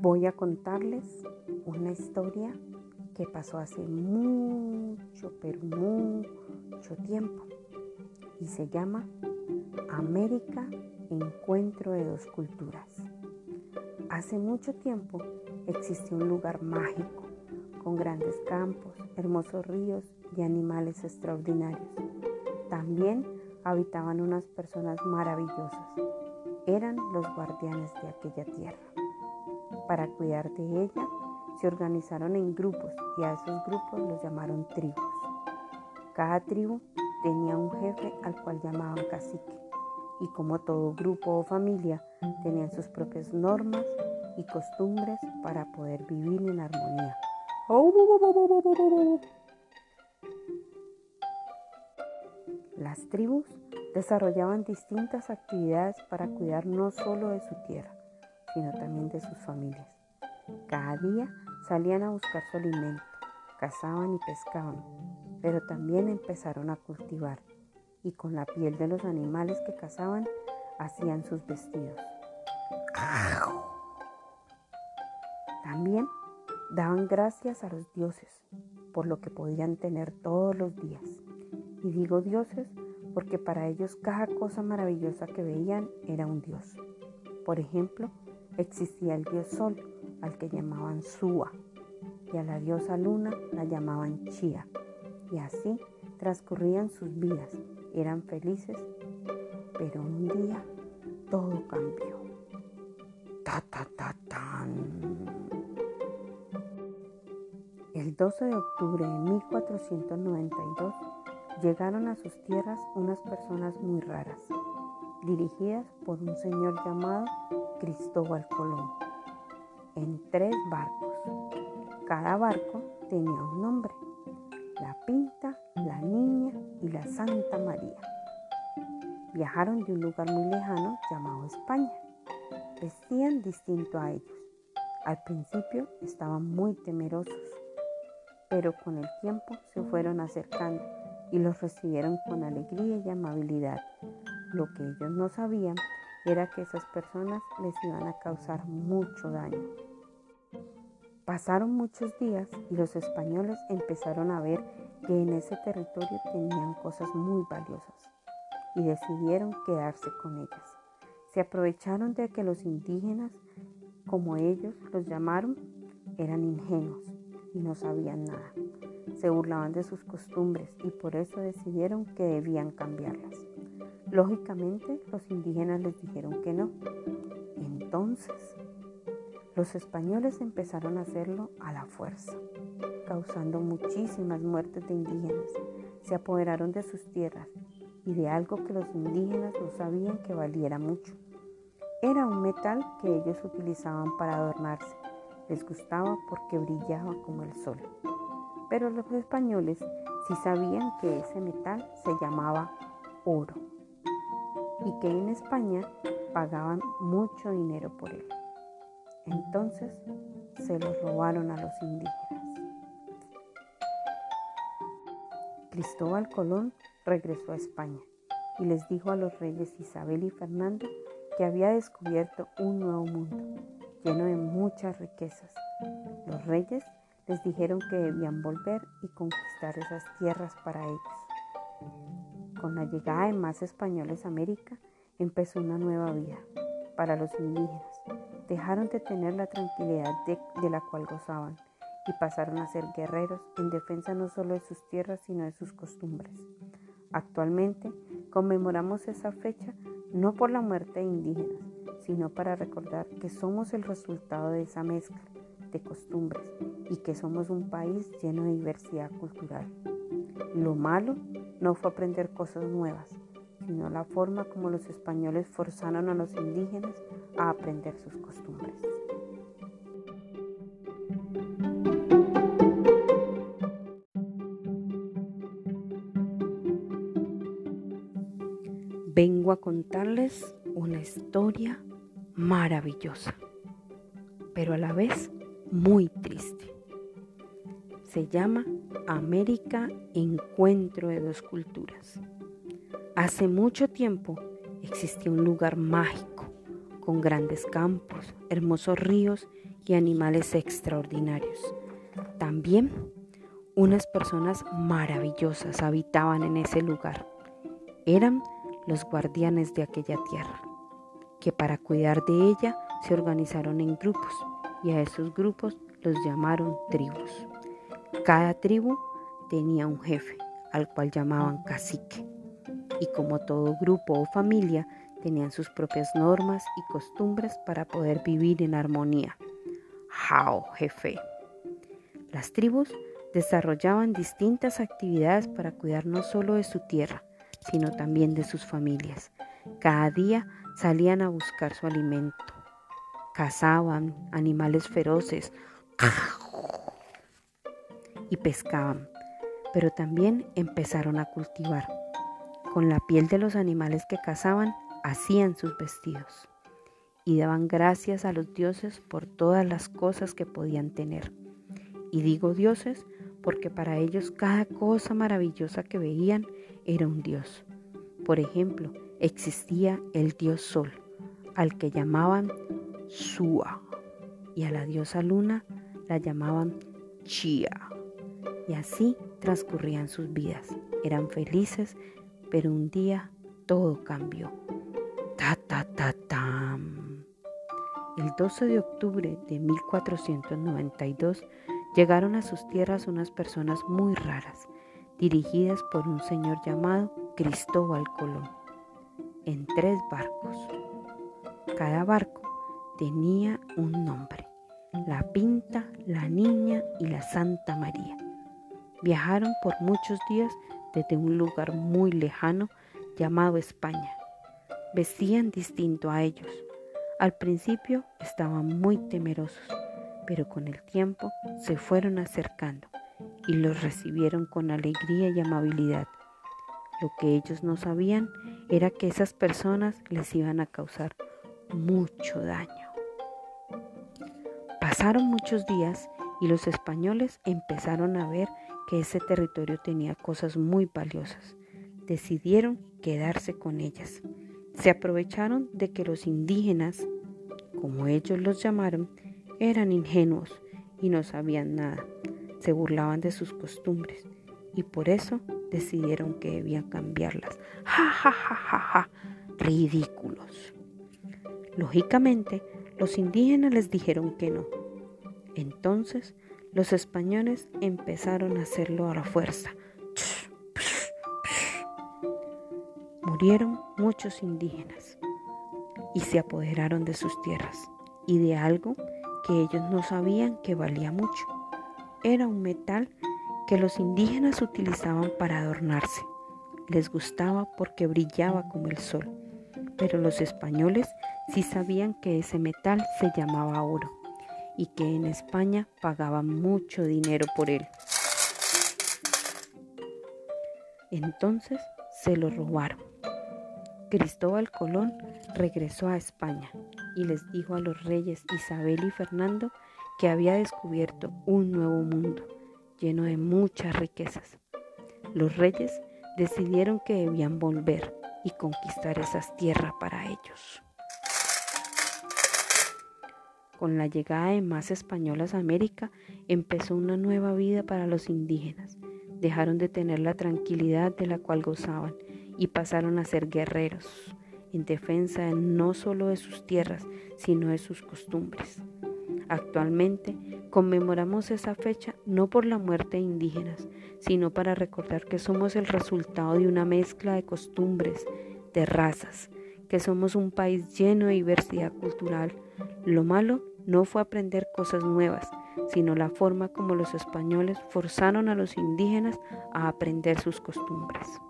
Voy a contarles una historia que pasó hace mucho, pero mucho tiempo y se llama América, encuentro de dos culturas. Hace mucho tiempo existió un lugar mágico con grandes campos, hermosos ríos y animales extraordinarios. También habitaban unas personas maravillosas. Eran los guardianes de aquella tierra. Para cuidar de ella, se organizaron en grupos y a esos grupos los llamaron tribus. Cada tribu tenía un jefe al cual llamaban cacique y como todo grupo o familia tenían sus propias normas y costumbres para poder vivir en armonía. Las tribus desarrollaban distintas actividades para cuidar no solo de su tierra, sino también de sus familias. Cada día salían a buscar su alimento, cazaban y pescaban, pero también empezaron a cultivar y con la piel de los animales que cazaban hacían sus vestidos. También daban gracias a los dioses por lo que podían tener todos los días. Y digo dioses porque para ellos cada cosa maravillosa que veían era un dios. Por ejemplo, existía el dios Sol, al que llamaban Sua, y a la diosa Luna la llamaban Chía. Y así transcurrían sus vidas, eran felices, pero un día todo cambió. Ta ta ta tan. El 12 de octubre de 1492 llegaron a sus tierras unas personas muy raras, dirigidas por un señor llamado Cristóbal Colón, en tres barcos. Cada barco tenía un nombre, la Pinta, la Niña y la Santa María. Viajaron de un lugar muy lejano llamado España. Vestían distinto a ellos. Al principio estaban muy temerosos, pero con el tiempo se fueron acercando y los recibieron con alegría y amabilidad. Lo que ellos no sabían era que esas personas les iban a causar mucho daño. Pasaron muchos días y los españoles empezaron a ver que en ese territorio tenían cosas muy valiosas y decidieron quedarse con ellas. Se aprovecharon de que los indígenas, como ellos los llamaron, eran ingenuos y no sabían nada. Se burlaban de sus costumbres y por eso decidieron que debían cambiarlas. Lógicamente los indígenas les dijeron que no. Entonces, los españoles empezaron a hacerlo a la fuerza, causando muchísimas muertes de indígenas. Se apoderaron de sus tierras y de algo que los indígenas no sabían que valiera mucho. Era un metal que ellos utilizaban para adornarse. Les gustaba porque brillaba como el sol. Pero los españoles sí sabían que ese metal se llamaba oro y que en España pagaban mucho dinero por él. Entonces se los robaron a los indígenas. Cristóbal Colón regresó a España y les dijo a los reyes Isabel y Fernando que había descubierto un nuevo mundo lleno de muchas riquezas. Los reyes les dijeron que debían volver y conquistar esas tierras para ellos. Con la llegada de más españoles a América, empezó una nueva vida para los indígenas. Dejaron de tener la tranquilidad de, la cual gozaban y pasaron a ser guerreros en defensa no solo de sus tierras, sino de sus costumbres. Actualmente conmemoramos esa fecha no por la muerte de indígenas, sino para recordar que somos el resultado de esa mezcla de costumbres y que somos un país lleno de diversidad cultural. Lo malo no fue aprender cosas nuevas, sino la forma como los españoles forzaron a los indígenas a aprender sus costumbres. Vengo a contarles una historia maravillosa, pero a la vez muy triste. Se llama América Encuentro de dos Culturas. Hace mucho tiempo existía un lugar mágico, con grandes campos, hermosos ríos y animales extraordinarios. También unas personas maravillosas habitaban en ese lugar. Eran los guardianes de aquella tierra, que para cuidar de ella se organizaron en grupos y a esos grupos los llamaron tribus. Cada tribu tenía un jefe, al cual llamaban cacique, y como todo grupo o familia, tenían sus propias normas y costumbres para poder vivir en armonía. Jao, jefe. Las tribus desarrollaban distintas actividades para cuidar no solo de su tierra, sino también de sus familias. Cada día salían a buscar su alimento, cazaban animales feroces y pescaban, pero también empezaron a cultivar. Con la piel de los animales que cazaban, hacían sus vestidos y daban gracias a los dioses por todas las cosas que podían tener. Y digo dioses porque para ellos cada cosa maravillosa que veían era un dios. Por ejemplo, existía el dios Sol, al que llamaban Sua, y a la diosa Luna la llamaban Chia. Y así transcurrían sus vidas. Eran felices, pero un día todo cambió. Ta ta ta tam. El 12 de octubre de 1492 llegaron a sus tierras unas personas muy raras, dirigidas por un señor llamado Cristóbal Colón, en tres barcos. Cada barco tenía un nombre, la Pinta, la Niña y la Santa María. Viajaron por muchos días desde un lugar muy lejano llamado España. Vestían distinto a ellos. Al principio estaban muy temerosos, pero con el tiempo se fueron acercando y los recibieron con alegría y amabilidad. Lo que ellos no sabían era que esas personas les iban a causar mucho daño. Pasaron muchos días y los españoles empezaron a ver que ese territorio tenía cosas muy valiosas. Decidieron quedarse con ellas. Se aprovecharon de que los indígenas, como ellos los llamaron, eran ingenuos y no sabían nada. Se burlaban de sus costumbres y por eso decidieron que debían cambiarlas. Ja, ja, ja, ja, ja. Ridículos. Lógicamente, los indígenas les dijeron que no. Entonces, los españoles empezaron a hacerlo a la fuerza. Murieron muchos indígenas y se apoderaron de sus tierras y de algo que ellos no sabían que valía mucho. Era un metal que los indígenas utilizaban para adornarse. Les gustaba porque brillaba como el sol, pero los españoles sí sabían que ese metal se llamaba oro y que en España pagaban mucho dinero por él. Entonces se lo robaron. Cristóbal Colón regresó a España y les dijo a los reyes Isabel y Fernando que había descubierto un nuevo mundo lleno de muchas riquezas. Los reyes decidieron que debían volver y conquistar esas tierras para ellos. Con la llegada de más españolas a América, empezó una nueva vida para los indígenas. Dejaron de tener la tranquilidad de la cual gozaban y pasaron a ser guerreros en defensa no solo de sus tierras, sino de sus costumbres. Actualmente conmemoramos esa fecha no por la muerte de indígenas, sino para recordar que somos el resultado de una mezcla de costumbres, de razas, que somos un país lleno de diversidad cultural. Lo malo no fue aprender cosas nuevas, sino la forma como los españoles forzaron a los indígenas a aprender sus costumbres.